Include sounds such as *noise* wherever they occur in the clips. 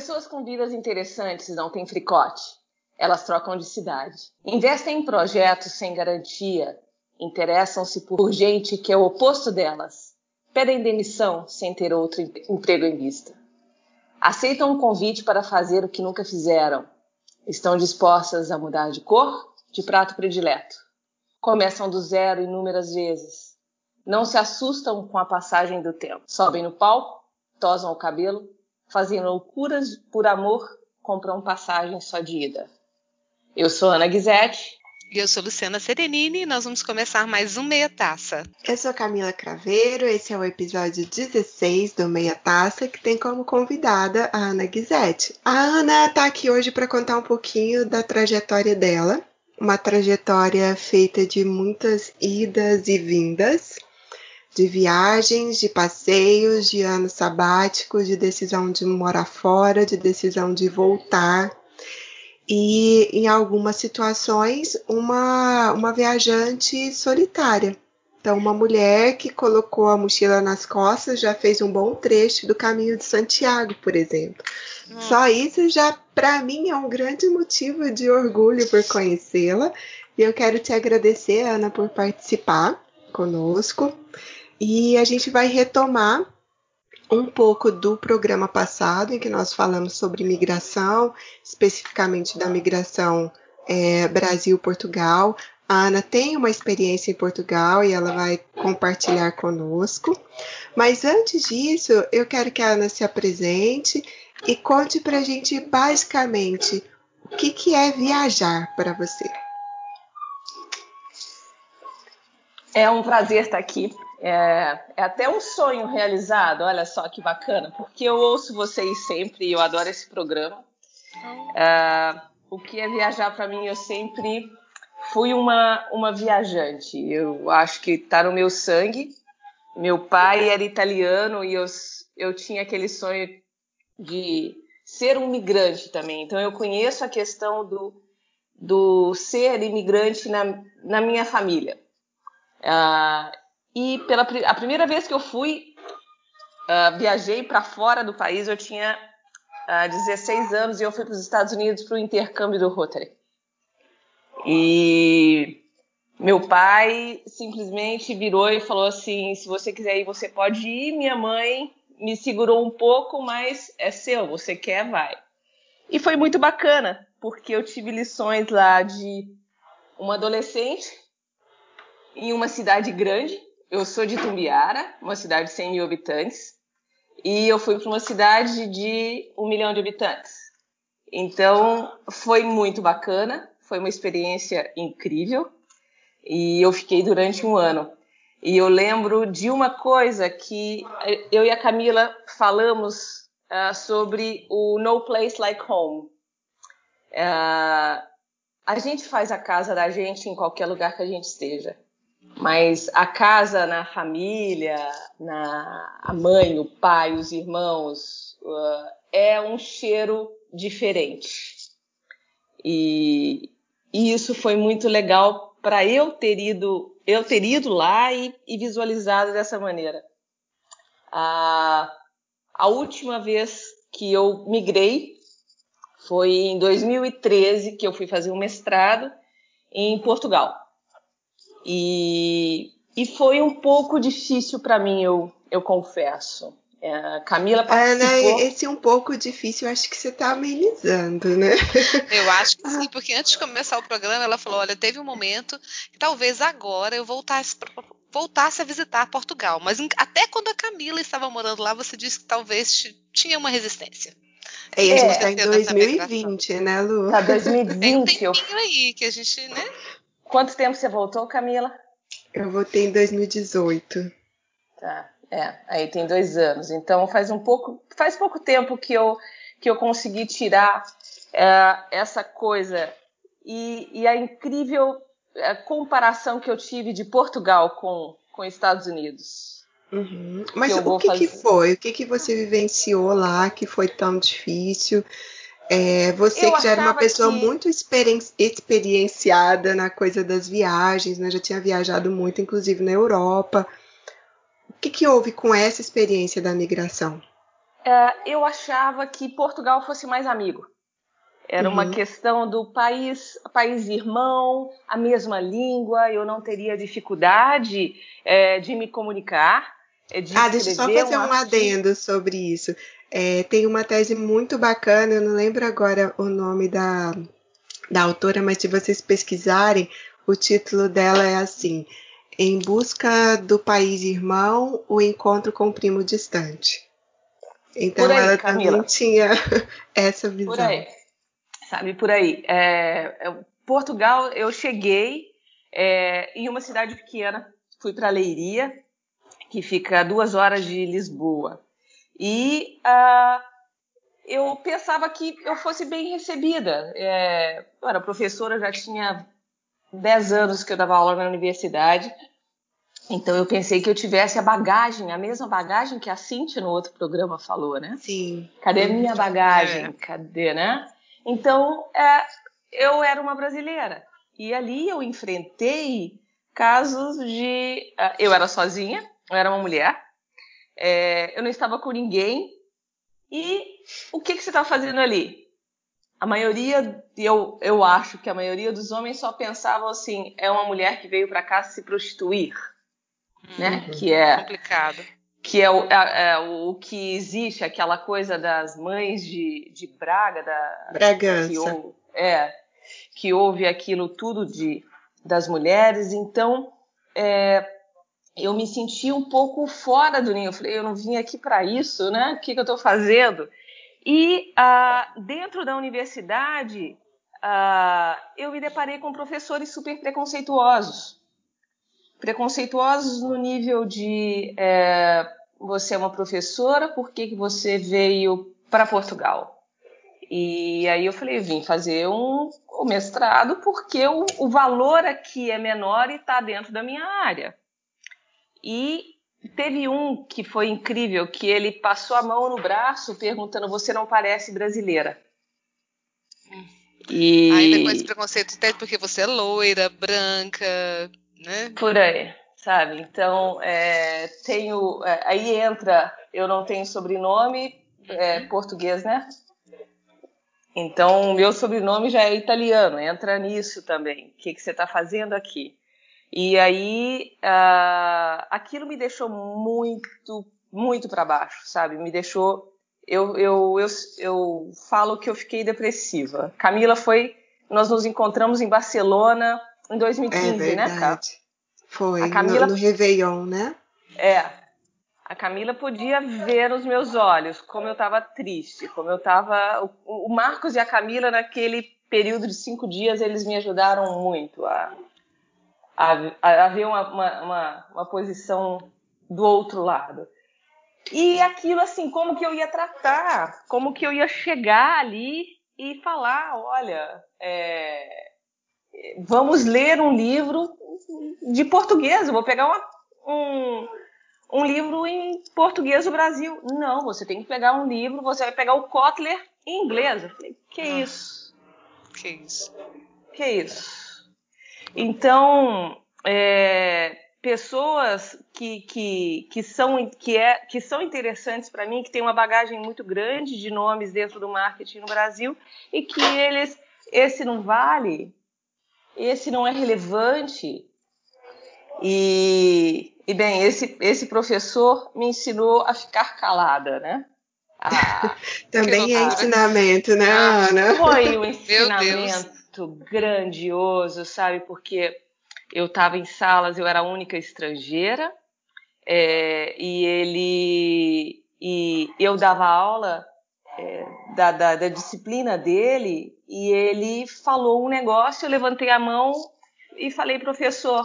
Pessoas com vidas interessantes não têm fricote. Elas trocam de cidade. Investem em projetos sem garantia. Interessam-se por gente que é o oposto delas. Pedem demissão sem ter outro emprego em vista. Aceitam um convite para fazer o que nunca fizeram. Estão dispostas a mudar de cor, de prato predileto. Começam do zero inúmeras vezes. Não se assustam com a passagem do tempo. Sobem no palco, tosam o cabelo, fazem loucuras por amor, compram passagem só de ida. Eu sou Ana Guizetti. E eu sou Luciana Serenini e nós vamos começar mais um Meia Taça. Eu sou Camila Craveiro, esse é o episódio 16 do Meia Taça, que tem como convidada a Ana Guizetti. A Ana está aqui hoje para contar um pouquinho da trajetória dela, uma trajetória feita de muitas idas e vindas, de viagens, de passeios, de anos sabáticos, de decisão de morar fora, de decisão de voltar e em algumas situações uma, uma viajante solitária. Então, uma mulher que colocou a mochila nas costas já fez um bom trecho do caminho de Santiago, por exemplo. Hum. Só isso já, para mim, é um grande motivo de orgulho por conhecê-la. E eu quero te agradecer, Ana, por participar conosco. E a gente vai retomar um pouco do programa passado, em que nós falamos sobre migração, especificamente da migração é, Brasil-Portugal. A Ana tem uma experiência em Portugal e ela vai compartilhar conosco. Mas antes disso, eu quero que a Ana se apresente e conte para a gente basicamente o que, que é viajar para você. É um prazer estar aqui é, é, até um sonho realizado, olha só que bacana, porque eu ouço vocês sempre e eu adoro esse programa. É, o que é viajar para mim, eu sempre fui uma, uma viajante. Eu acho que está no meu sangue. Meu pai era italiano e eu, eu tinha aquele sonho de ser um migrante também. Então eu conheço a questão do, do ser imigrante na, na minha família. Uh, e pela a primeira vez que eu fui, uh, viajei para fora do país, eu tinha uh, ah, 16 anos e eu fui para os Estados Unidos para o intercâmbio do Rotary. E meu pai simplesmente virou e falou assim: se você quiser ir, você pode ir. Minha mãe me segurou um pouco, mas é seu, você quer, vai. E foi muito bacana, porque eu tive lições lá de uma adolescente em uma cidade grande, eu sou de Tumbiara, uma cidade de 100 mil habitantes, e eu fui para uma cidade de um milhão de habitantes. Então, foi muito bacana, foi uma experiência incrível, e eu fiquei durante um ano. E eu lembro de uma coisa que eu e a Camila falamos uh, sobre o No Place Like Home. Uh, a gente faz a casa da gente em qualquer lugar que a gente esteja. Mas a casa na família, na a mãe, o pai, os irmãos, uh, é um cheiro diferente. E, e, isso foi muito legal para eu ter ido, eu ter ido lá e, e visualizado dessa maneira. A, a última vez que eu migrei foi em 2013 que eu fui fazer um mestrado em Portugal. E, e foi um pouco difícil para mim, eu, eu confesso. É, Camila participou. Ana, esse um pouco difícil, eu acho que você está amenizando, né? *laughs* Eu acho que sim, porque antes de começar o programa, ela falou: olha, teve um momento que talvez agora eu voltasse, voltasse a visitar Portugal. Mas até quando a Camila estava morando lá, você disse que talvez tinha uma resistência. E a gente está é, em 2020, né, Lu? Tá 2020. Tem um tempinho aí que a gente, né? Quanto tempo você voltou, Camila? Eu voltei em 2018. Tá, é, aí tem dois anos. Então faz um pouco, faz pouco tempo que eu que eu consegui tirar é, essa coisa e, e, a incrível é, comparação que eu tive de Portugal com com Estados Unidos. Uhum. Mas que o que, que, foi? O que, que você vivenciou lá que foi tão difícil? É, você eu que já era uma pessoa que... muito experienciada na coisa das viagens, né? Já tinha viajado muito, inclusive na Europa. O que, que houve com essa experiência da migração? é, eu achava que Portugal fosse mais amigo. Era uhum. uma questão do país, país irmão, a mesma língua, eu não teria dificuldade é, de me comunicar. É, de ah, deixa eu só fazer um, um adendo sobre isso. É, tem uma tese muito bacana, eu não lembro agora o nome da, da autora, mas se vocês pesquisarem, o título dela é assim: Em busca do país irmão, o encontro com o primo distante. Então aí, ela Camila. também tinha *laughs* essa visão. Por aí sabe? Por aí. É, é, Portugal, eu cheguei é, em uma cidade pequena, fui para Leiria, que fica a duas horas de Lisboa. E uh, eu pensava que eu fosse bem recebida. É, eu era professora, já tinha 10 anos que eu dava aula na universidade. Então eu pensei que eu tivesse a bagagem, a mesma bagagem que a Cintia no outro programa falou, né? Sim. Cadê a minha bagagem? É. Cadê, né? Então, é, eu era uma brasileira. E ali eu enfrentei casos de. Uh, eu era sozinha, eu era uma mulher, é, eu não estava com ninguém. E o que, que você está fazendo ali? A maioria, eu, eu acho que a maioria dos homens só pensavam assim: é uma mulher que veio para cá se prostituir. Né? Uhum. Que é complicado que é o, é, é o, que existe, aquela coisa das mães de, de Braga, da, Bragança. Que, ou, é, que houve aquilo tudo de, das mulheres. Então, é, eu me senti um pouco fora do ninho. Eu falei, eu não vim aqui para isso, né? O que, que eu estou fazendo? E ah, dentro da universidade, ah, eu me deparei com professores super preconceituosos preconceituosos no nível de é, você é uma professora, por que, que você veio para Portugal? E aí eu falei, vim fazer um, um mestrado porque o, o, valor aqui é menor e está dentro da minha área. E teve um que foi incrível, que ele passou a mão no braço perguntando, você não parece brasileira. E... Aí depois preconceito até porque você é loira, branca, né? Por aí, sabe? Então, é, tenho. É, aí entra, eu não tenho sobrenome é, uhum. português, né? Então, meu sobrenome já é italiano, entra nisso também. O que, que você está fazendo aqui? E aí, uh, aquilo me deixou muito, muito para baixo, sabe? Me deixou. Eu, eu, eu, eu falo que eu fiquei depressiva. Camila foi. Nós nos encontramos em Barcelona em 2015, é né, Cá? Foi, a Camila, no, no Réveillon, né? É. A Camila podia ver nos meus olhos como eu estava triste, como eu estava. O, o, Marcos e a Camila, naquele período de cinco dias, eles me ajudaram muito a, a, a ver uma, uma, uma, uma posição do outro lado. E aquilo, assim, como que eu ia tratar, como que eu ia chegar ali e falar: olha, é, vamos ler um livro de português, eu vou pegar uma, um, um livro em português do Brasil. Não, você tem que pegar um livro, você vai pegar o Kotler em inglês. Eu falei, que ah, isso? Que isso? Que isso? Então, é, pessoas que, que, que, são, que, é, que são interessantes para mim, que têm uma bagagem muito grande de nomes dentro do marketing no Brasil e que eles, esse não vale, esse não é relevante. E, e bem, esse, esse professor me ensinou a ficar calada, né? *laughs* Ah, Também é ensinamento, né, ah, Ana? Foi um ensinamento grandioso, sabe? Porque eu estava em salas, eu era a única estrangeira, é, e ele e eu dava aula é, da, da, da, disciplina dele e ele falou um negócio, eu levantei a mão e falei, professor,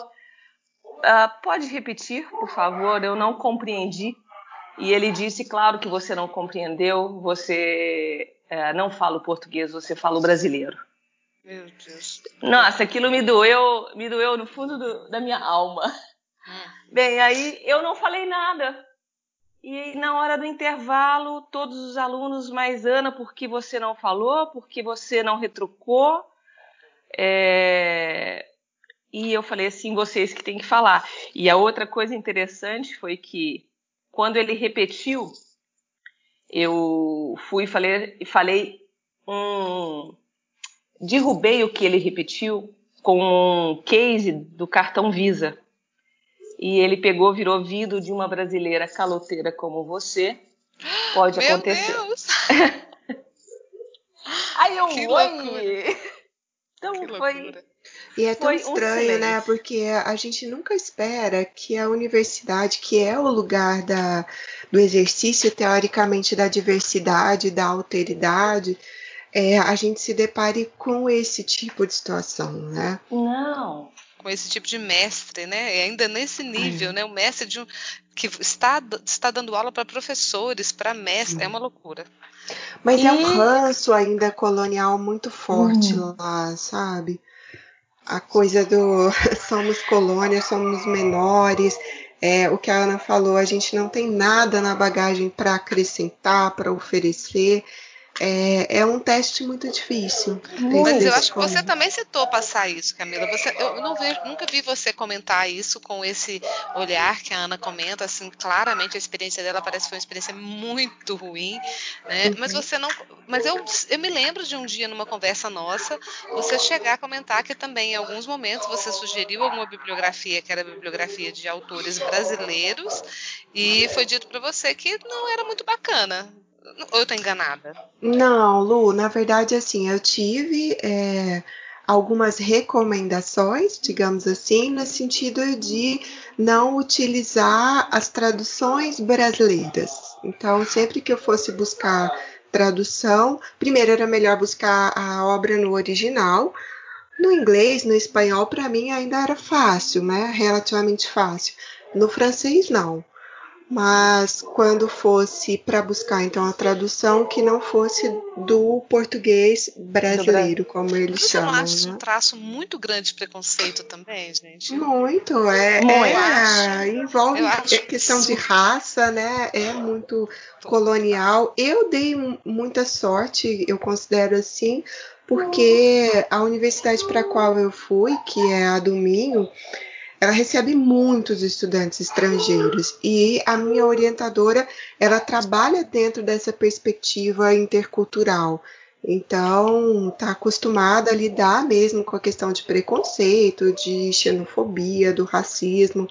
uh, pode repetir, por favor? Eu não compreendi. E ele disse, claro que você não compreendeu, você uh, não fala o português, você fala o brasileiro. Meu Deus. Nossa, aquilo me doeu, me doeu no fundo do, da minha alma. Hum. Bem, aí eu não falei nada. E na hora do intervalo, todos os alunos, mas Ana, por que você não falou? Por que você não retrucou? É... E eu falei assim, vocês que têm que falar. E a outra coisa interessante foi que quando ele repetiu, eu fui e falei, falei um, derrubei o que ele repetiu com um case do cartão Visa. E ele pegou, virou vidro de uma brasileira caloteira como você. Pode Meu acontecer. Deus! *laughs* Aí eu, Que oi! loucura. Então Que foi, loucura. E é tão Foi um estranho, né? silêncio. Porque a gente nunca espera que a universidade, que é o lugar da, do exercício, teoricamente, da diversidade, da alteridade, é, a gente se depare com esse tipo de situação, né? não. Com esse tipo de mestre, né? E ainda nesse nível, É. né? O mestre de um, que está, está dando aula para professores, para mestre, é uma loucura. Mas é um E- ranço ainda colonial muito forte Hum. lá, sabe? A coisa do *laughs* somos colônia, somos menores. É, o que a Ana falou, a gente não tem nada na bagagem para acrescentar, para oferecer. É, é um teste muito difícil. Muito. Mas eu acho que você também citou passar isso, Camila. Você, eu não vejo, nunca vi você comentar isso com esse olhar que a Ana comenta, assim, claramente a experiência dela parece que foi uma experiência muito ruim, né? Mas Uhum. você não, mas eu, eu me lembro de um dia numa conversa nossa, você chegar a comentar que também em alguns momentos você sugeriu alguma bibliografia que era bibliografia de autores brasileiros e foi dito para você que não era muito bacana. Ou eu tô enganada? Não, Lu, na verdade, assim, eu tive é, algumas recomendações, digamos assim, no sentido de não utilizar as traduções brasileiras. Então, sempre que eu fosse buscar tradução, primeiro era melhor buscar a obra no original. No inglês, no espanhol, para mim ainda era fácil, né? Relativamente fácil. No francês, não. Mas quando fosse para buscar então a tradução que não fosse do português brasileiro, como eles Você não chamam, acha isso um né? traço muito grande de preconceito também, gente? Muito, é, Muito. é, envolve questão de raça, né? É muito colonial. Eu dei muita sorte, eu considero assim, porque a universidade para a qual eu fui, que é a do Minho, ela recebe muitos estudantes estrangeiros e a minha orientadora ela trabalha dentro dessa perspectiva intercultural. Então, está acostumada a lidar mesmo com a questão de preconceito, de xenofobia, do racismo.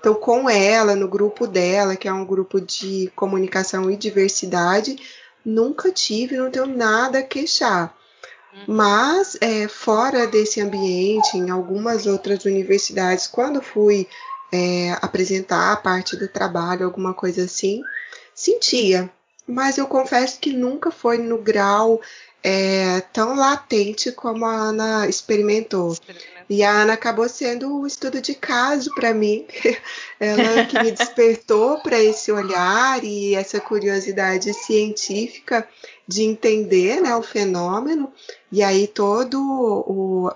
Então, com ela, no grupo dela, que é um grupo de comunicação e diversidade, nunca tive, não tenho nada a queixar. Mas, é, fora desse ambiente, em algumas outras universidades, quando fui é, apresentar a parte do trabalho, alguma coisa assim, sentia. Mas eu confesso que nunca foi no grau é, tão latente como a Ana experimentou. E a Ana acabou sendo o estudo de caso para mim. *laughs* Ela que me despertou para esse olhar e essa curiosidade científica de entender né, o fenômeno. E aí todo o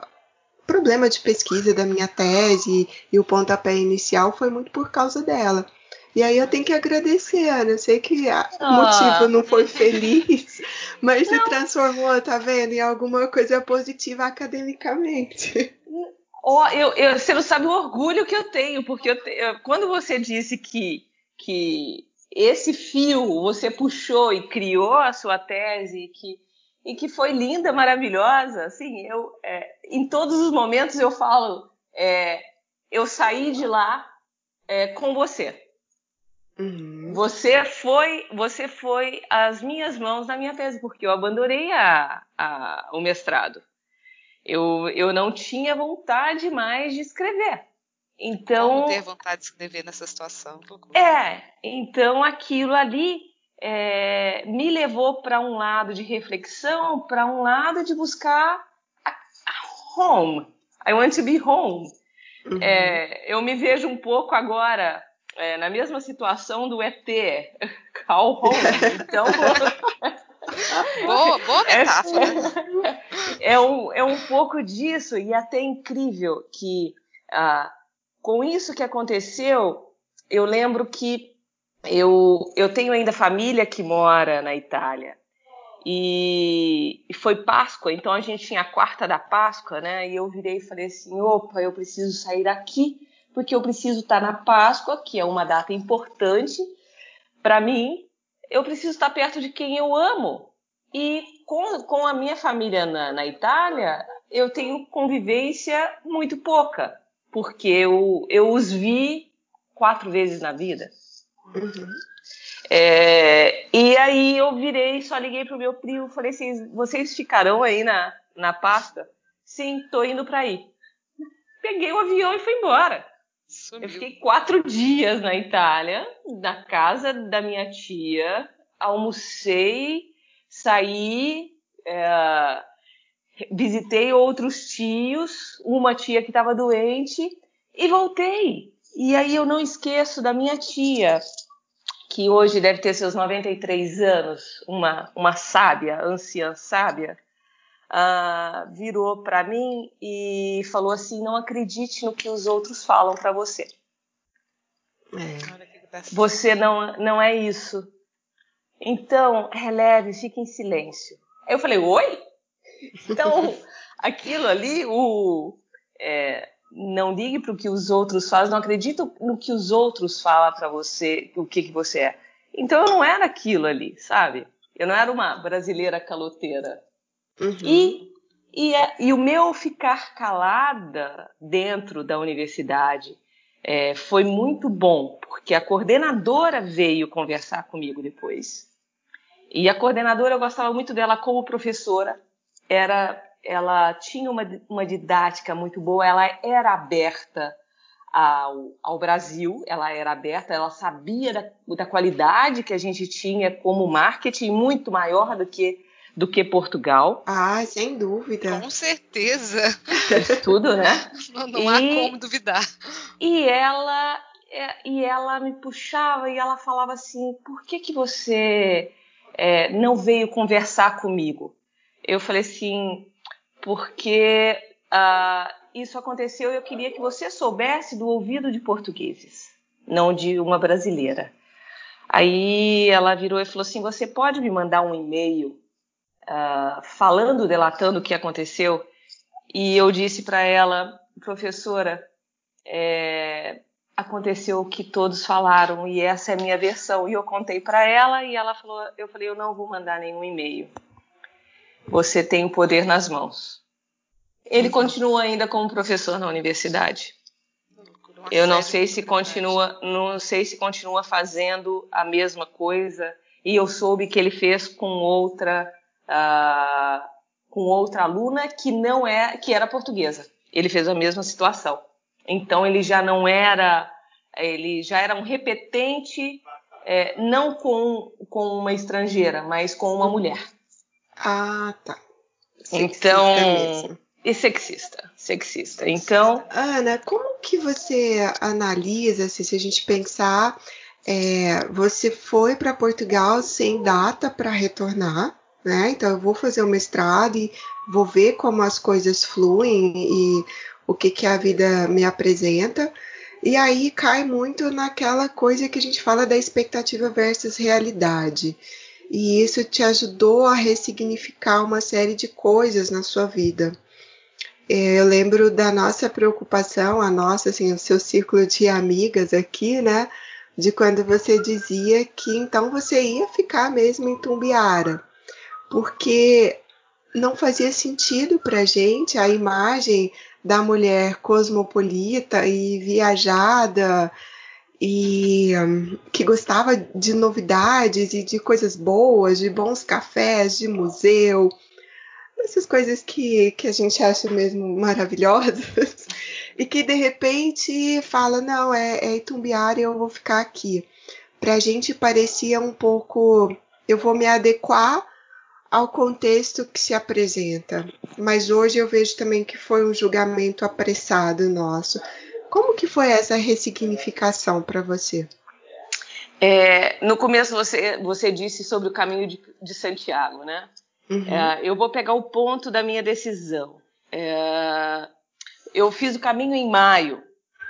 problema de pesquisa da minha tese e o pontapé inicial foi muito por causa dela. E aí eu tenho que agradecer, Ana. Eu sei que o Ah. motivo não foi feliz, *laughs* mas se transformou, tá vendo, em alguma coisa positiva academicamente. Ó, eu, eu- você não sabe o orgulho que eu tenho, porque eu te- eu- quando você disse que, que esse fio você puxou e criou a sua tese e que, e que foi linda, maravilhosa, assim, eu, é, em todos os momentos eu falo, é, eu saí de lá é, com você. Uhum. Você foi, você foi as minhas mãos na minha tese, porque eu abandonei a, a- o mestrado. Eu, eu não tinha vontade mais de escrever. Então, Como ter vontade de escrever nessa situação? É, então aquilo ali é, me levou para um lado de reflexão, para um lado de buscar a, a home. I want to be home. Uhum. É, eu me vejo um pouco agora é, na mesma situação do ET, Call Home. Então, *laughs* Boa, boa metáfora. é, um, é um pouco disso, e até incrível que ah, com isso que aconteceu, eu lembro que eu, eu tenho ainda família que mora na Itália. E, e foi Páscoa, então a gente tinha a quarta da Páscoa, né? E eu virei e falei assim: opa, eu preciso sair daqui, porque eu preciso estar na Páscoa, que é uma data importante para mim, eu preciso estar perto de quem eu amo. E com, com a minha família na, na Itália, eu tenho convivência muito pouca, porque eu, eu os vi quatro vezes na vida. Uhum. É, e aí eu virei, só liguei pro meu primo, falei assim, vocês ficarão aí na, na pasta? Sim, tô indo para aí. Peguei o avião e fui embora. Sumiu. Eu fiquei quatro dias na Itália, na casa da minha tia, almocei, saí, é, visitei outros tios, uma tia que estava doente e voltei. E aí eu não esqueço da minha tia, que hoje deve ter seus 93 anos, uma, uma sábia, anciã sábia, uh, virou para mim e falou assim: não acredite no que os outros falam para você. É. Você não, não é isso. Então, releve, fique em silêncio. Aí eu falei: oi? Então, *laughs* aquilo ali, o. É, não ligue para o que os outros fazem, não acredite no que os outros falam para você, o que, que você é. Então eu não era aquilo ali, sabe? Eu não era uma brasileira caloteira. Uhum. E, e, é, e, o meu ficar calada dentro da universidade é, foi muito bom, porque a coordenadora veio conversar comigo depois. E a coordenadora, eu gostava muito dela como professora. Era, ela tinha uma, uma didática muito boa, ela era aberta ao, ao, Brasil, ela era aberta, ela sabia da, da, qualidade que a gente tinha como marketing muito maior do que do que Portugal. Ah, sem dúvida. Com certeza. Tudo, né? *laughs* Não, não há como duvidar. E ela, é, e ela me puxava e ela falava assim: por que, que você é, não veio conversar comigo? Eu falei assim: porque uh, isso aconteceu e eu queria que você soubesse do ouvido de portugueses, não de uma brasileira. Aí ela virou e falou assim: Você pode me mandar um e-mail uh, falando, delatando o que aconteceu. E eu disse para ela, professora, é, aconteceu o que todos falaram e essa é a minha versão. E eu contei para ela e ela falou, eu falei, eu não vou mandar nenhum e-mail. Você tem o poder nas mãos. Ele continua ainda como professor na universidade. Eu não sei se continua, não sei se continua fazendo a mesma coisa. E eu soube que ele fez com outra uh, com outra aluna que não é que era portuguesa. Ele fez a mesma situação. Então ele já não era ele já era um repetente é, não com, com uma estrangeira, mas com uma mulher. Ah, tá. Sexista então mesmo. e sexista, sexista. Então, Ana, como que você analisa se, se a gente pensar é, você foi para Portugal sem data para retornar, né? Então eu vou fazer o mestrado e vou ver como as coisas fluem e o que, que a vida me apresenta. E aí cai muito naquela coisa que a gente fala da expectativa versus realidade. E isso te ajudou a ressignificar uma série de coisas na sua vida. É, eu lembro da nossa preocupação, a nossa, assim, o seu círculo de amigas aqui, né? De quando você dizia que então você ia ficar mesmo em Tumbiara porque não fazia sentido para gente a imagem da mulher cosmopolita e viajada e um, que gostava de novidades e de coisas boas, de bons cafés, de museu, essas coisas que, que a gente acha mesmo maravilhosas *laughs* e que de repente fala não é, é Itumbiara eu vou ficar aqui. Para a gente parecia um pouco eu vou me adequar ao contexto que se apresenta. Mas hoje eu vejo também que foi um julgamento apressado nosso. Como que foi essa ressignificação para você? É, no começo você, você disse sobre o caminho de, de Santiago, né? Uhum. É, eu vou pegar o ponto da minha decisão. É, eu fiz o caminho em maio.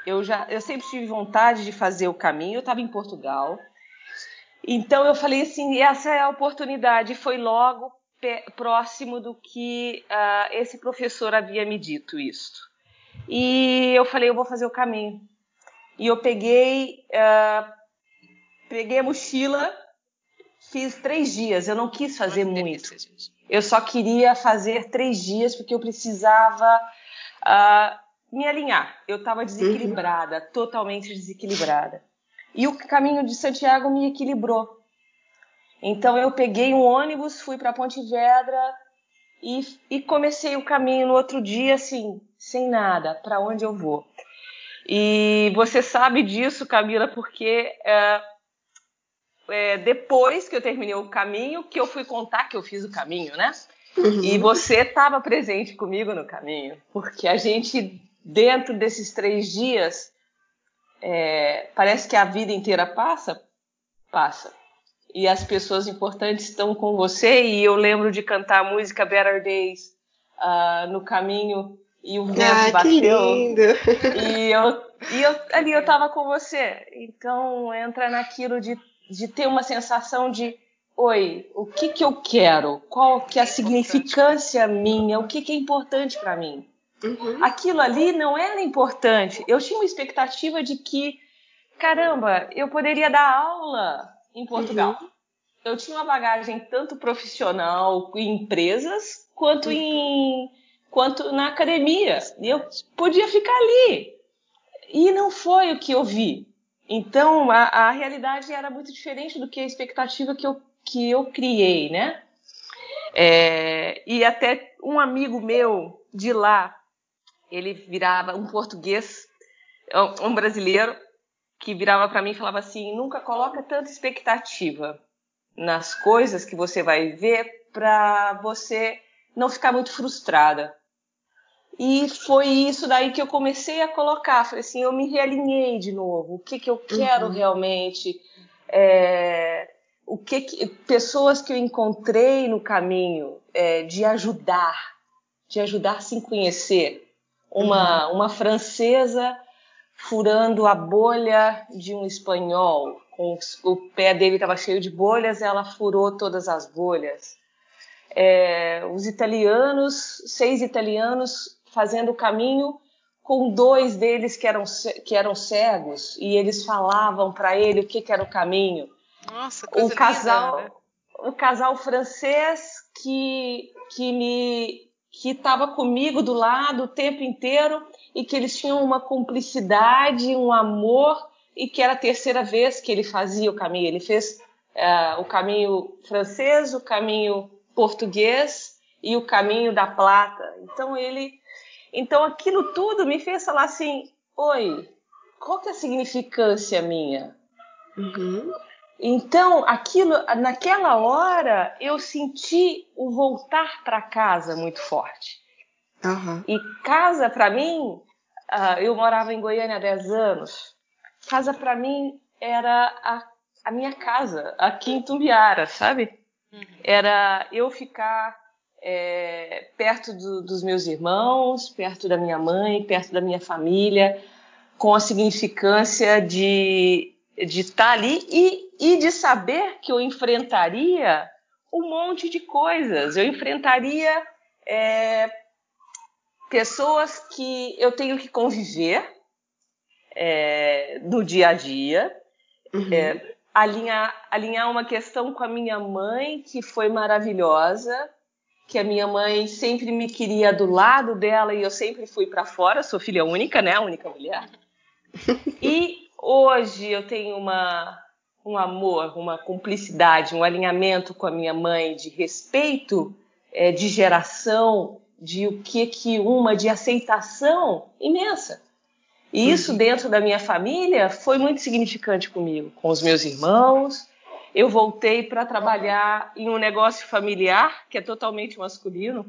Eu já, eu sempre tive vontade de fazer o caminho. Eu estava em Portugal então eu falei assim, essa é a oportunidade. Foi logo próximo do que uh, esse professor havia me dito isto. E eu falei, eu vou fazer o caminho. E eu peguei, uh, peguei a mochila, fiz três dias. Eu não quis fazer muito. Eu só queria fazer três dias porque eu precisava uh, me alinhar. Eu estava desequilibrada, uhum. totalmente desequilibrada. E o caminho de Santiago me equilibrou. Então eu peguei um ônibus, fui para Ponte Vedra e, e, comecei o caminho no outro dia, assim, sem nada, para onde eu vou. E você sabe disso, Camila, porque é, é, depois que eu terminei o caminho, que eu fui contar que eu fiz o caminho, né? Uhum. E você estava presente comigo no caminho, porque a gente, dentro desses três dias, é, parece que a vida inteira passa, passa. E as pessoas importantes estão com você. E eu lembro de cantar a música Better Days uh, no caminho e o vento ah, bateu. E eu, e eu ali eu estava com você. Então entra naquilo de, de ter uma sensação de oi, o que que eu quero? Qual que é a significância minha? O que que é importante para mim? Uhum. Aquilo ali não era importante. Eu tinha uma expectativa de que, caramba, eu poderia dar aula em Portugal. Uhum. Eu tinha uma bagagem tanto profissional em empresas quanto em quanto na academia. E eu podia ficar ali. E não foi o que eu vi. Então a, a realidade era muito diferente do que a expectativa que eu, que eu criei, né? É, e até um amigo meu de lá ele virava um português, um brasileiro, que virava para mim e falava assim: nunca coloca tanta expectativa nas coisas que você vai ver para você não ficar muito frustrada. E foi isso daí que eu comecei a colocar. Falei assim, eu me realinhei de novo. O que, que eu quero uhum. realmente? É, o que, que, pessoas que eu encontrei no caminho é, de ajudar, de ajudar sem conhecer uma, uma francesa furando a bolha de um espanhol. Com o pé dele estava cheio de bolhas, ela furou todas as bolhas. É, os italianos, seis italianos fazendo o caminho com dois deles que eram, que eram cegos e eles falavam para ele o que, que, era o caminho. Nossa, coisa o casal, linda, né? o casal francês que que me que estava comigo do lado o tempo inteiro e que eles tinham uma cumplicidade, um amor e que era a terceira vez que ele fazia o caminho. Ele fez uh, o caminho francês, o caminho português e o caminho da plata. Então ele, então aquilo tudo me fez falar assim, oi, qual que é a significância minha? Uhum. Então, aquilo, naquela hora, eu senti o voltar para casa muito forte. Uhum. E casa, para mim, uh, eu morava em Goiânia há 10 anos. Casa, para mim, era a, a, minha casa, aqui em Tumbiara, sabe? Uhum. Era eu ficar é, perto do, dos meus irmãos, perto da minha mãe, perto da minha família, com a significância de de estar ali e, e de saber que eu enfrentaria um monte de coisas. Eu enfrentaria é, pessoas que eu tenho que conviver é, no dia a dia, uhum. é, alinhar, alinhar uma questão com a minha mãe, que foi maravilhosa, que a minha mãe sempre me queria do lado dela e eu sempre fui para fora, sou filha única, né, a única mulher. *laughs* E Hoje eu tenho uma, um amor, uma cumplicidade, um alinhamento com a minha mãe de respeito, é, de geração, de o que que uma de aceitação imensa. E isso uhum. dentro da minha família foi muito significante comigo, com os meus irmãos. Eu voltei para trabalhar em um negócio familiar que é totalmente masculino.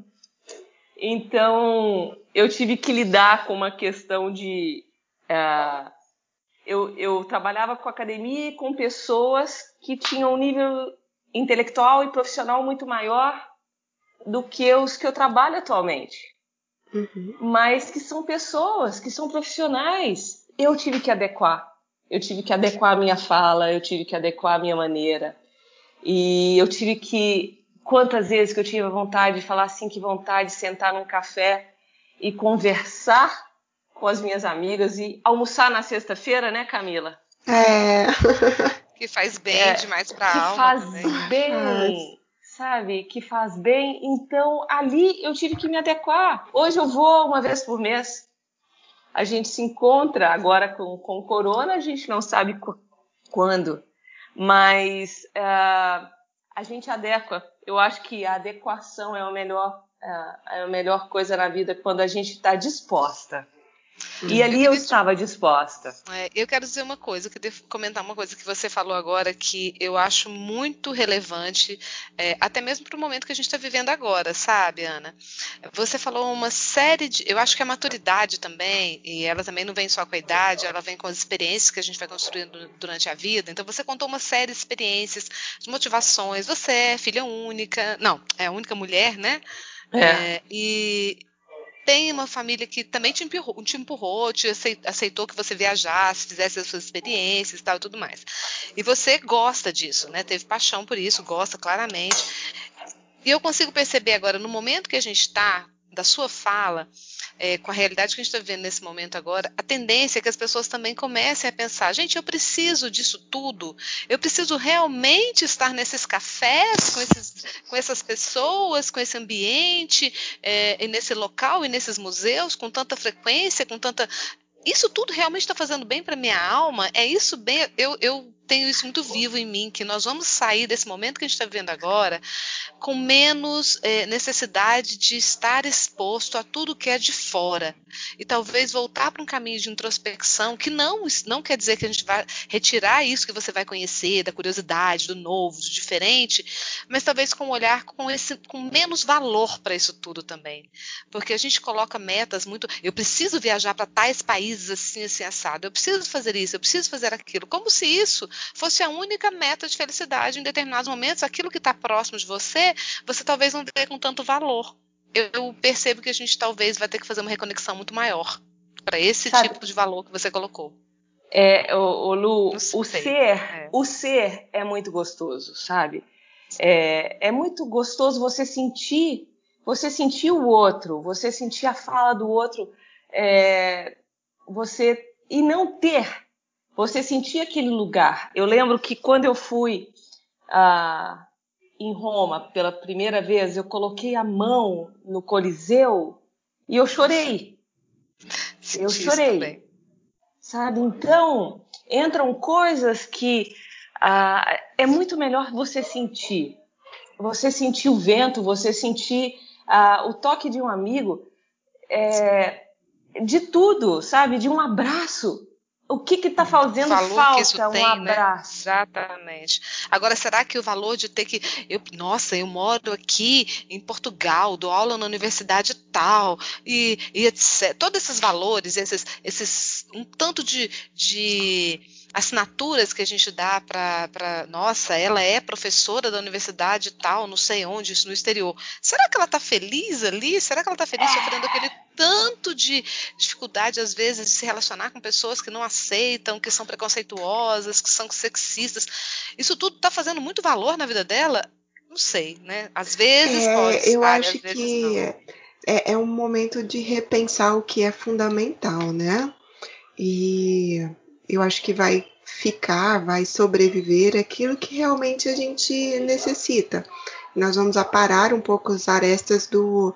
Então eu tive que lidar com uma questão de uh, eu, eu trabalhava com academia e com pessoas que tinham um nível intelectual e profissional muito maior do que os que eu trabalho atualmente. Uhum. Mas que são pessoas, que são profissionais. Eu tive que adequar. Eu tive que adequar a minha fala, eu tive que adequar a minha maneira. E eu tive que. Quantas vezes que eu tive a vontade de falar assim, que vontade de sentar num café e conversar com as minhas amigas e almoçar na sexta-feira, né, Camila? É. Que faz bem é, demais para a alma. Que faz também. bem, sabe? Que faz bem. Então, ali eu tive que me adequar. Hoje eu vou uma vez por mês. A gente se encontra agora com, com corona, a gente não sabe quando, mas uh, a gente adequa. Eu acho que a adequação é a melhor, uh, é a melhor coisa na vida quando a gente está disposta. E ali eu, eu estava disposta. É, eu quero dizer uma coisa, eu queria comentar uma coisa que você falou agora que eu acho muito relevante, é, até mesmo para o momento que a gente está vivendo agora, sabe, Ana? Você falou uma série de. Eu acho que a maturidade também, e ela também não vem só com a idade, ela vem com as experiências que a gente vai construindo durante a vida. Então você contou uma série de experiências, de motivações. Você é filha única, não, é a única mulher, né? É. É, e tem uma família que também te empurrou, te, empurrou, te aceitou que você viajasse, fizesse as suas experiências e tal, tudo mais. E você gosta disso, né? Teve paixão por isso, gosta claramente. E eu consigo perceber agora, no momento que a gente está, da sua fala, é, com a realidade que a gente está vivendo nesse momento agora, a tendência é que as pessoas também comecem a pensar: gente, eu preciso disso tudo, eu preciso realmente estar nesses cafés, com, esses, com essas pessoas, com esse ambiente, é, e nesse local e nesses museus, com tanta frequência, com tanta. Isso tudo realmente está fazendo bem para minha alma? É isso bem? Eu, eu tenho isso muito vivo em mim, que nós vamos sair desse momento que a gente está vivendo agora com menos é, necessidade de estar exposto a tudo que é de fora. E talvez voltar para um caminho de introspecção, que não, não quer dizer que a gente vai retirar isso que você vai conhecer, da curiosidade, do novo, do diferente, mas talvez com um olhar com, esse, com menos valor para isso tudo também. Porque a gente coloca metas muito. Eu preciso viajar para tais países assim, assim, assado. Eu preciso fazer isso, eu preciso fazer aquilo. Como se isso fosse a única meta de felicidade em determinados momentos, aquilo que está próximo de você, você talvez não dê com tanto valor. Eu, eu percebo que a gente talvez vai ter que fazer uma reconexão muito maior para esse Sabe, tipo de valor que você colocou. É, o, o Lu, o ser, é. o ser é muito gostoso, sabe? É, é muito gostoso você sentir, você sentir o outro, você sentir a fala do outro, é, você e não ter você sentia aquele lugar. Eu lembro que quando eu fui ah, em Roma pela primeira vez, eu coloquei a mão no Coliseu e eu chorei. eu chorei. Sabe? Então, entram coisas que ah, é muito melhor você sentir. Você sentir o vento, você sentir ah, o toque de um amigo, é, de tudo, sabe? De um abraço o que está fazendo falta? um tem, né? abraço. Né? Exatamente. Agora, será que o valor de ter que. Eu, nossa, eu moro aqui em Portugal, dou aula na universidade tal, e, e etc. Todos esses valores, esses, esses um tanto de, de assinaturas que a gente dá para. Nossa, ela é professora da universidade tal, não sei onde, isso no exterior. Será que ela está feliz ali? Será que ela está feliz sofrendo aquele tanto de dificuldade, às vezes, de se relacionar com pessoas que não aceitam, que são preconceituosas, que são sexistas. Isso tudo está fazendo muito valor na vida dela? Não sei, né? Às vezes é, pode. Eu acho que é, é um momento de repensar o que é fundamental, né? E eu acho que vai ficar, vai sobreviver aquilo que realmente a gente necessita. Nós vamos aparar um pouco as arestas do,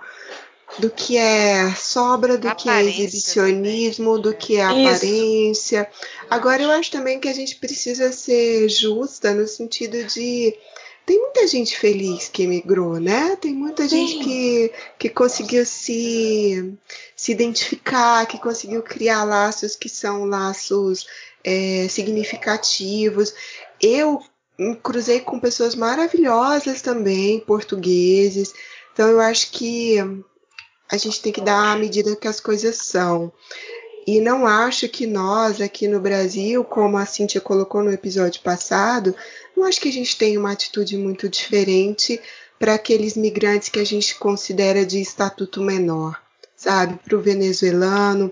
do que é sobra, do que é exibicionismo, também. do que é aparência. Agora eu acho também que a gente precisa ser justa no sentido de tem muita gente feliz que emigrou, né? Tem muita Sim. gente que, que conseguiu se, se identificar, que conseguiu criar laços que são laços é, significativos. Eu cruzei com pessoas maravilhosas também, portugueses. Então eu acho que a gente tem que dar a medida que as coisas são. E não acho que nós aqui no Brasil, como a Cintia colocou no episódio passado, não acho que a gente tem uma atitude muito diferente para aqueles migrantes que a gente considera de estatuto menor, sabe? Para o venezuelano,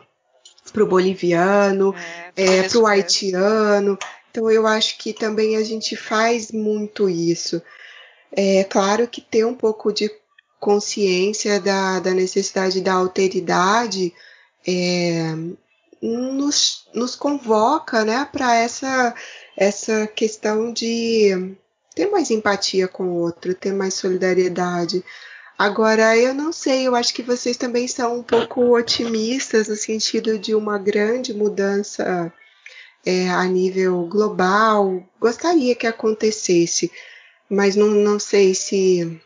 para o boliviano, é, é, para o haitiano. Então eu acho que também a gente faz muito isso. É claro que ter um pouco de consciência da, da necessidade da alteridade é, nos, nos convoca né, para essa, essa questão de ter mais empatia com o outro, ter mais solidariedade. Agora, eu não sei, eu acho que vocês também são um pouco otimistas no sentido de uma grande mudança é, a nível global. Gostaria que acontecesse, mas não, não sei se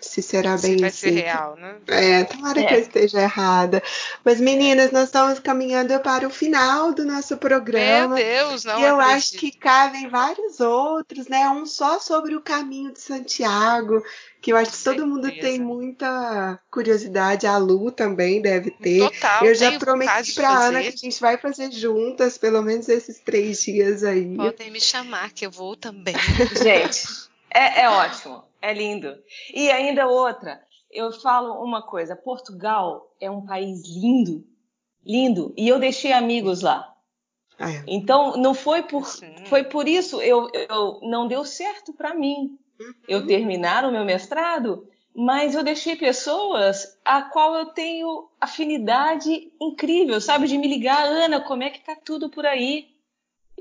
se será bem Se vai assim. ser real, né? É, tomara que É. eu esteja errada. Mas, meninas, nós estamos caminhando para o final do nosso Meu programa. Deus, não e eu acredito. acho que cabem vários outros, né? Um só sobre o caminho de Santiago, que eu acho que todo mundo tem muita curiosidade. A Lu também deve ter. Total, eu já prometi pra Ana fazer. que a gente vai fazer juntas, pelo menos esses três dias aí. Podem me chamar, que eu vou também. *laughs* Gente, é, é ótimo, é lindo. E ainda outra, eu falo uma coisa: Portugal é um país lindo, lindo, e eu deixei amigos lá. É. Então, não foi por, Sim. foi por isso eu, eu não deu certo para mim. Eu terminar o meu mestrado, mas eu deixei pessoas a qual eu tenho afinidade incrível, sabe? De me ligar, Ana, como é que tá tudo por aí?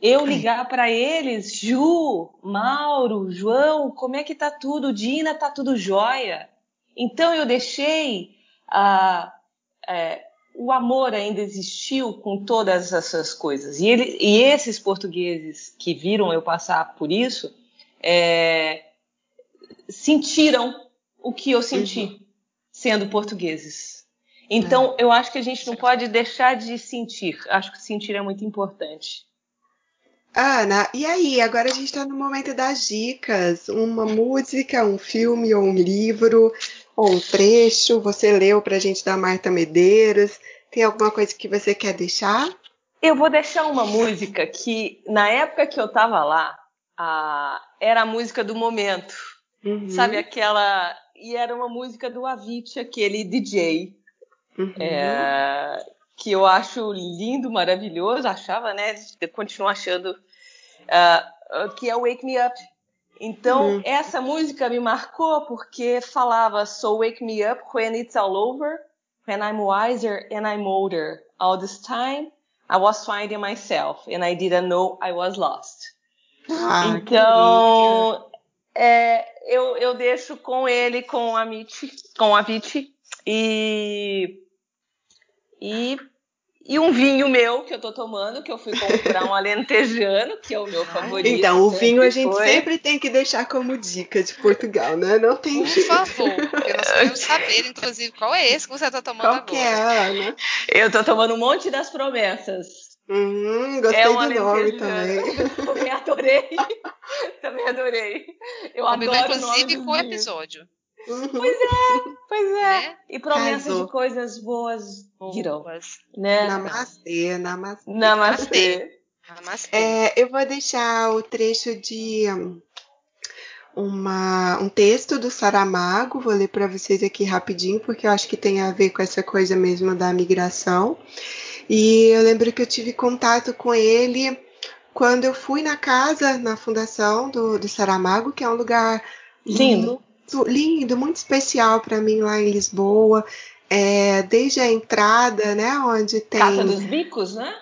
Eu ligar para eles, Ju, Mauro, João, como é que tá tudo? Dina, tá tudo jóia? Então eu deixei a, é, o amor ainda existiu com todas essas coisas. E, ele, e esses portugueses que viram eu passar por isso é, sentiram o que eu senti sendo portugueses. Então eu acho que a gente não pode deixar de sentir. Acho que sentir é muito importante. Ana, e aí? Agora a gente está no momento das dicas. Uma música, um filme ou um livro, ou um trecho. Você leu pra gente da Marta Medeiros. Tem alguma coisa que você quer deixar? Eu vou deixar uma música que, na época que eu tava lá, a- era a música do momento. Uhum, Sabe aquela. E era uma música do Avicii, aquele DJ. uhum. é, que eu acho lindo, maravilhoso, achava, né? Continuo achando ah, que é Wake Me Up. Então, Uhum. essa música me marcou porque falava So wake me up when it's all over, when I'm wiser and I'm older. All this time I was finding myself and I didn't know I was lost. Ah, Então, é, eu, eu deixo com ele, com a Mitch, com a Viti e, e e um vinho meu que eu tô tomando, que eu fui *laughs* comprar um alentejano, que é o meu favorito. Então, o vinho a gente foi. sempre tem que deixar como dica de Portugal, né? Não tem Por favor, porque nós queremos *laughs* saber, inclusive, qual é esse que você está tomando Qual que é, agora. Ana? Eu tô tomando um monte das promessas. Hum, gostei é um do nome também. *laughs* Também adorei. Também adorei. Eu Combinou, adoro inclusive, com o vinhos. Episódio. Uhum. Pois é. Né? E promessas Casou. de coisas boas virão. Boas. Né? Namastê, namastê. Namastê. Namastê. É, eu vou deixar o trecho de hum, uma, um texto do Saramago, vou ler para vocês aqui rapidinho, porque eu acho que tem a ver com essa coisa mesmo da migração. E eu lembro que eu tive contato com ele quando eu fui na casa, na fundação do, do Saramago, que é um lugar Lindo. Lindo, muito especial para mim lá em Lisboa. É, desde a entrada, né, onde tem Casa dos Bicos, né?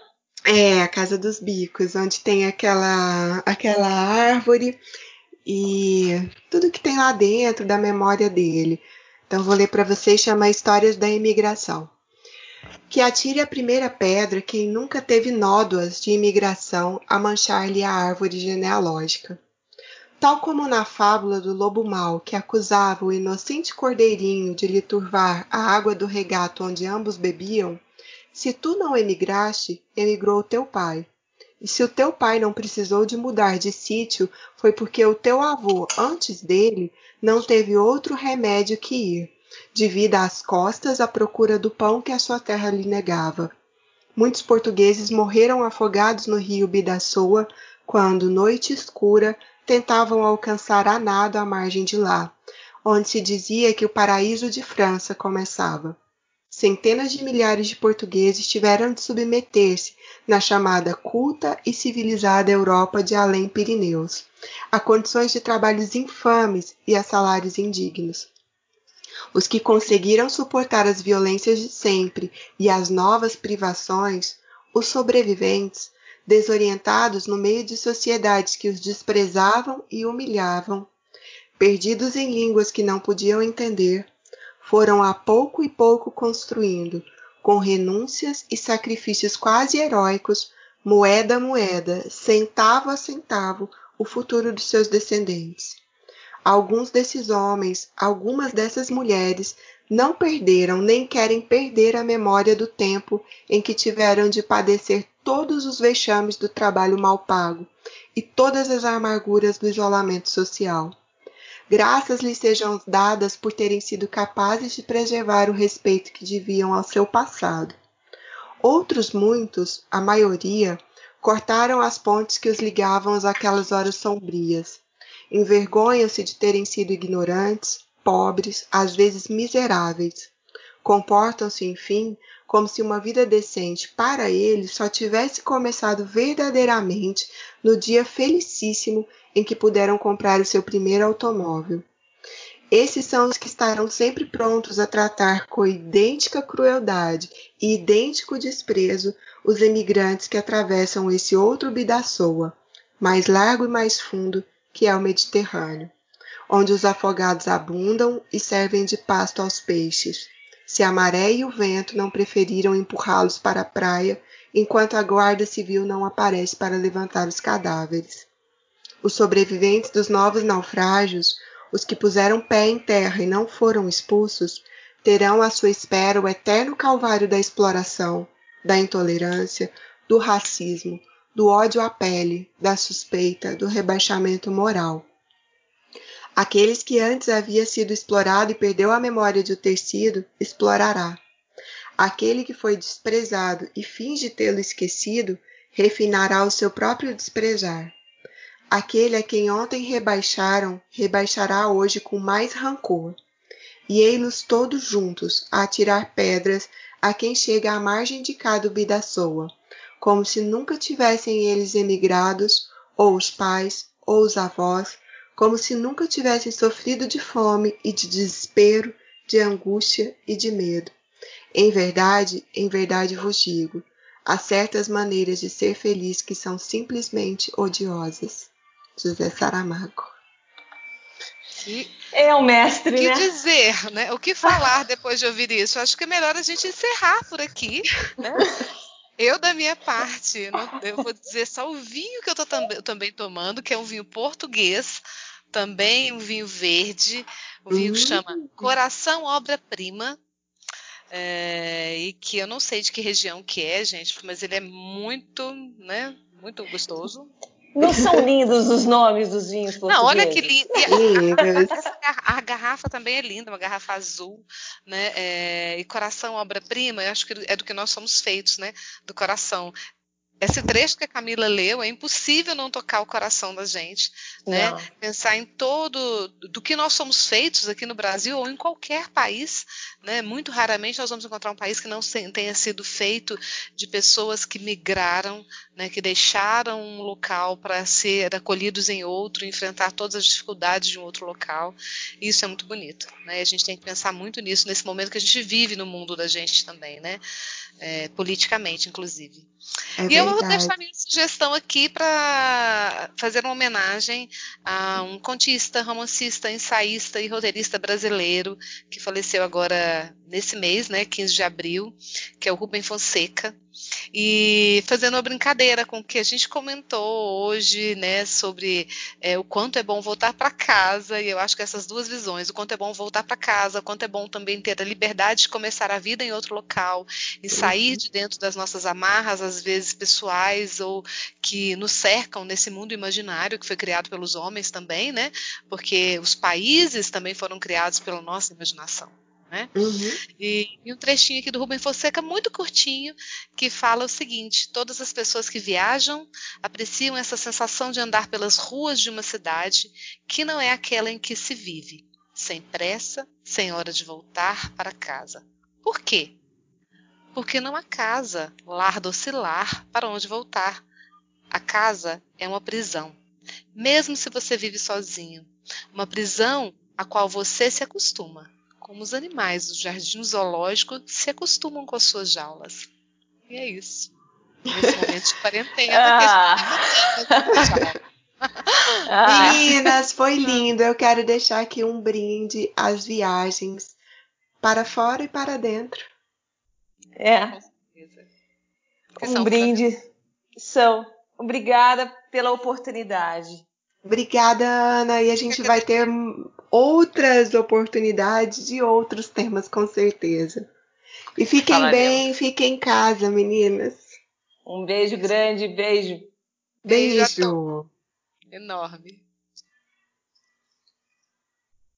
é, a Casa dos Bicos, onde tem aquela, aquela árvore e tudo que tem lá dentro da memória dele. Então vou ler para vocês, chama Histórias da Imigração. Que atire a primeira pedra quem nunca teve nódoas de imigração a manchar-lhe a árvore genealógica. Tal como na fábula do lobo mau que acusava o inocente cordeirinho de lhe turvar a água do regato onde ambos bebiam, se tu não emigraste, emigrou teu pai. E se o teu pai não precisou de mudar de sítio, foi porque o teu avô, antes dele, não teve outro remédio que ir, de vida às costas à procura do pão que a sua terra lhe negava. Muitos portugueses morreram afogados no rio Bidassoa quando, noite escura, tentavam alcançar a nado a margem de lá, onde se dizia que o paraíso de França começava centenas de milhares de portugueses tiveram de submeter-se, na chamada culta e civilizada Europa de além Pirineus, a condições de trabalhos infames e a salários indignos. Os que conseguiram suportar as violências de sempre e as novas privações, Os sobreviventes, desorientados no meio de sociedades que os desprezavam e humilhavam, perdidos em línguas que não podiam entender, foram a pouco e pouco construindo, com renúncias e sacrifícios quase heróicos, moeda a moeda, centavo a centavo, o futuro dos seus descendentes. Alguns desses homens, algumas dessas mulheres, não perderam nem querem perder a memória do tempo em que tiveram de padecer todos os vexames do trabalho mal pago e todas as amarguras do isolamento social. Graças lhes sejam dadas por terem sido capazes de preservar o respeito que deviam ao seu passado. Outros muitos, a maioria, cortaram as pontes que os ligavam àquelas horas sombrias. Envergonham-se de terem sido ignorantes, pobres, às vezes miseráveis. Comportam-se, enfim, como se uma vida decente para eles só tivesse começado verdadeiramente no dia felicíssimo em que puderam comprar o seu primeiro automóvel. Esses são os que estarão sempre prontos a tratar com idêntica crueldade e idêntico desprezo os emigrantes que atravessam esse outro Bidaçoa, mais largo e mais fundo que é o Mediterrâneo, onde os afogados abundam e servem de pasto aos peixes, se a maré e o vento não preferiram empurrá-los para a praia enquanto a guarda civil não aparece para levantar os cadáveres. Os sobreviventes dos novos naufrágios, os que puseram pé em terra e não foram expulsos, terão à sua espera o eterno calvário da exploração, da intolerância, do racismo, do ódio à pele, da suspeita, do rebaixamento moral. Aqueles que antes havia sido explorado e perdeu a memória de o ter sido, explorará. Aquele que foi desprezado e finge tê-lo esquecido, refinará o seu próprio desprezar. Aquele a quem ontem rebaixaram, rebaixará hoje com mais rancor. E ei-los todos juntos a atirar pedras a quem chega à margem de cada bidaçoa, como se nunca tivessem eles emigrados, ou os pais, ou os avós, como se nunca tivessem sofrido de fome e de desespero, de angústia e de medo. Em verdade, em verdade vos digo, há certas maneiras de ser feliz que são simplesmente odiosas. José Saramago. Que é o mestre, o que né? dizer, né? O que falar depois de ouvir isso? Acho que é melhor a gente encerrar por aqui, né? *laughs* Eu, da minha parte, não, eu vou dizer só o vinho que eu estou tam também tomando, que é um vinho português, também um vinho verde, o um vinho que chama hum. Coração Obra Prima, é, e que eu não sei de que região que é, gente, mas ele é muito, né, muito gostoso. Não são lindos os nomes dos vinhos portugueses? Não, olha que lindo. A, *laughs* a, garrafa também é linda, uma garrafa azul, né? É, e coração, obra-prima, eu acho que é do que nós somos feitos, né? Do coração. Esse trecho que a Camila leu é impossível não tocar o coração da gente, né? Não. Pensar em todo do que nós somos feitos aqui no Brasil ou em qualquer país, né? Muito raramente nós vamos encontrar um país que não tenha sido feito de pessoas que migraram, né? Que deixaram um local para ser acolhidos em outro, enfrentar todas as dificuldades de um outro local. Isso é muito bonito, né? A gente tem que pensar muito nisso nesse momento que a gente vive no mundo da gente também, né? É, politicamente, inclusive. É e eu vou deixar minha sugestão aqui para fazer uma homenagem a um contista, romancista, ensaísta e roteirista brasileiro que faleceu agora nesse mês, né, 15 de abril, que é o Rubem Fonseca. E fazendo uma brincadeira com o que a gente comentou hoje, né, sobre é, o quanto é bom voltar para casa, e eu acho que essas duas visões, o quanto é bom voltar para casa, o quanto é bom também ter a liberdade de começar a vida em outro local e sair uhum. de dentro das nossas amarras, às vezes pessoais ou que nos cercam nesse mundo imaginário que foi criado pelos homens também, né? Porque os países também foram criados pela nossa imaginação. Né? Uhum. E, e, um trechinho aqui do Rubem Fonseca, muito curtinho, que fala o seguinte: todas as pessoas que viajam apreciam essa sensação de andar pelas ruas de uma cidade que não é aquela em que se vive, sem pressa, sem hora de voltar para casa. Por quê? Porque não há casa, lar docilar, para onde voltar. A casa é uma prisão, mesmo se você vive sozinho. Uma prisão a qual você se acostuma como os animais do jardim zoológico se acostumam com as suas jaulas. E é isso. Nesse momento de quarentena. *laughs* Ah. *laughs* ah. Meninas, foi lindo. Eu quero deixar aqui um brinde às viagens para fora e para dentro. É. Um brinde. São. Obrigada pela oportunidade. Obrigada, Ana. E a gente vai ter outras oportunidades de outros temas, com certeza. E fiquem Falaremos. bem, fiquem em casa, meninas. Um beijo grande, beijo. Beijo. beijo. Enorme.